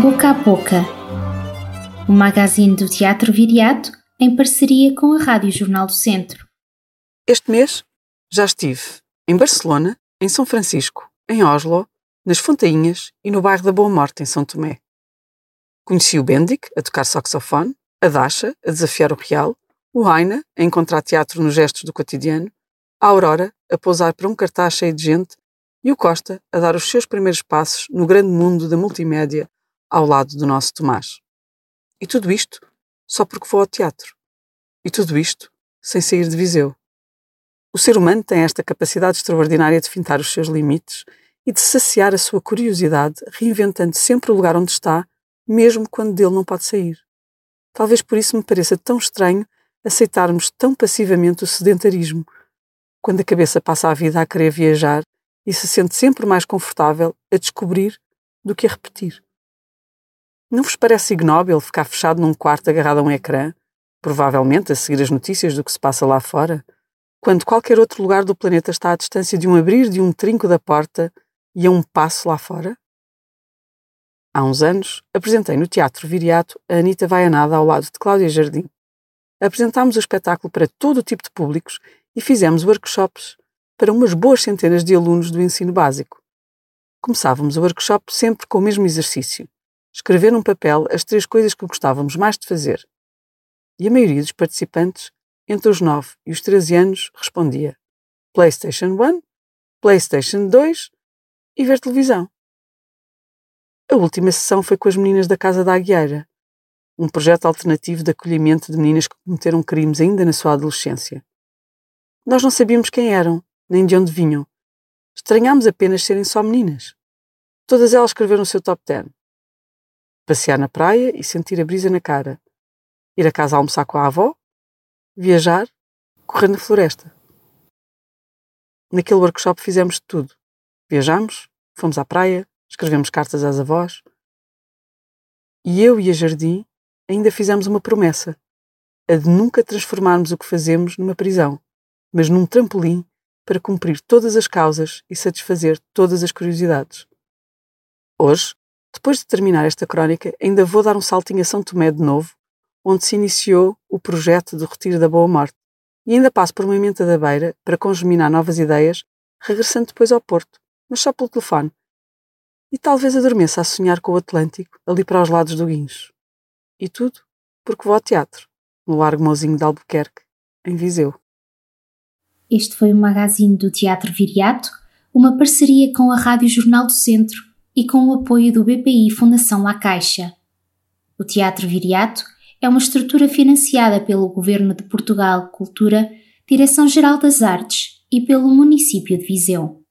Boca a Boca, o magazine do Teatro Viriato em parceria com a Rádio Jornal do Centro. Este mês já estive em Barcelona, em São Francisco, em Oslo, nas Fontainhas e no bairro da Boa Morte, em São Tomé. Conheci o Bendic a tocar saxofone, a Dasha a desafiar o real, o Heine a encontrar teatro nos gestos do cotidiano, a Aurora a pousar para um cartaz cheio de gente e o Costa a dar os seus primeiros passos no grande mundo da multimédia ao lado do nosso Tomás. E tudo isto só porque vou ao teatro. E tudo isto sem sair de Viseu. O ser humano tem esta capacidade extraordinária de fintar os seus limites e de saciar a sua curiosidade, reinventando sempre o lugar onde está, mesmo quando dele não pode sair. Talvez por isso me pareça tão estranho aceitarmos tão passivamente o sedentarismo, quando a cabeça passa a vida a querer viajar e se sente sempre mais confortável a descobrir do que a repetir. Não vos parece ignóbil ficar fechado num quarto agarrado a um ecrã, provavelmente a seguir as notícias do que se passa lá fora, quando qualquer outro lugar do planeta está à distância de um abrir de um trinco da porta e a um passo lá fora? Há uns anos, apresentei no Teatro Viriato a Anitta Vaianada ao lado de Cláudia Jardim. Apresentámos o espetáculo para todo o tipo de públicos e fizemos workshops para umas boas centenas de alunos do ensino básico. Começávamos o workshop sempre com o mesmo exercício: escrever num papel as três coisas que gostávamos mais de fazer. E a maioria dos participantes, entre os 9 e os 13 anos, respondia: PlayStation 1, PlayStation 2 e ver televisão. A última sessão foi com as meninas da Casa da Agueira, um projeto alternativo de acolhimento de meninas que cometeram crimes ainda na sua adolescência. Nós não sabíamos quem eram, nem de onde vinham. Estranhámos apenas serem só meninas. Todas elas escreveram o seu top 10. Passear na praia e sentir a brisa na cara. Ir a casa almoçar com a avó. Viajar. Correr na floresta. Naquele workshop fizemos tudo. Viajámos, fomos à praia, escrevemos cartas às avós. E eu e a Jardim ainda fizemos uma promessa: a de nunca transformarmos o que fazemos numa prisão, mas num trampolim para cumprir todas as causas e satisfazer todas as curiosidades. Hoje, depois de terminar esta crónica, ainda vou dar um saltinho a São Tomé de novo, onde se iniciou o projeto do Retiro da Boa Morte, e ainda passo por uma emenda da beira para congeminar novas ideias, regressando depois ao Porto, mas só pelo telefone. E talvez adormeça a sonhar com o Atlântico, ali para os lados do Guincho. E tudo porque vou ao teatro, no Largo Mozinho de Albuquerque, em Viseu. Este foi o magazine do Teatro Viriato, uma parceria com a Rádio Jornal do Centro e com o apoio do BPI Fundação La Caixa. O Teatro Viriato é uma estrutura financiada pelo Governo de Portugal Cultura, Direção-Geral das Artes e pelo município de Viseu.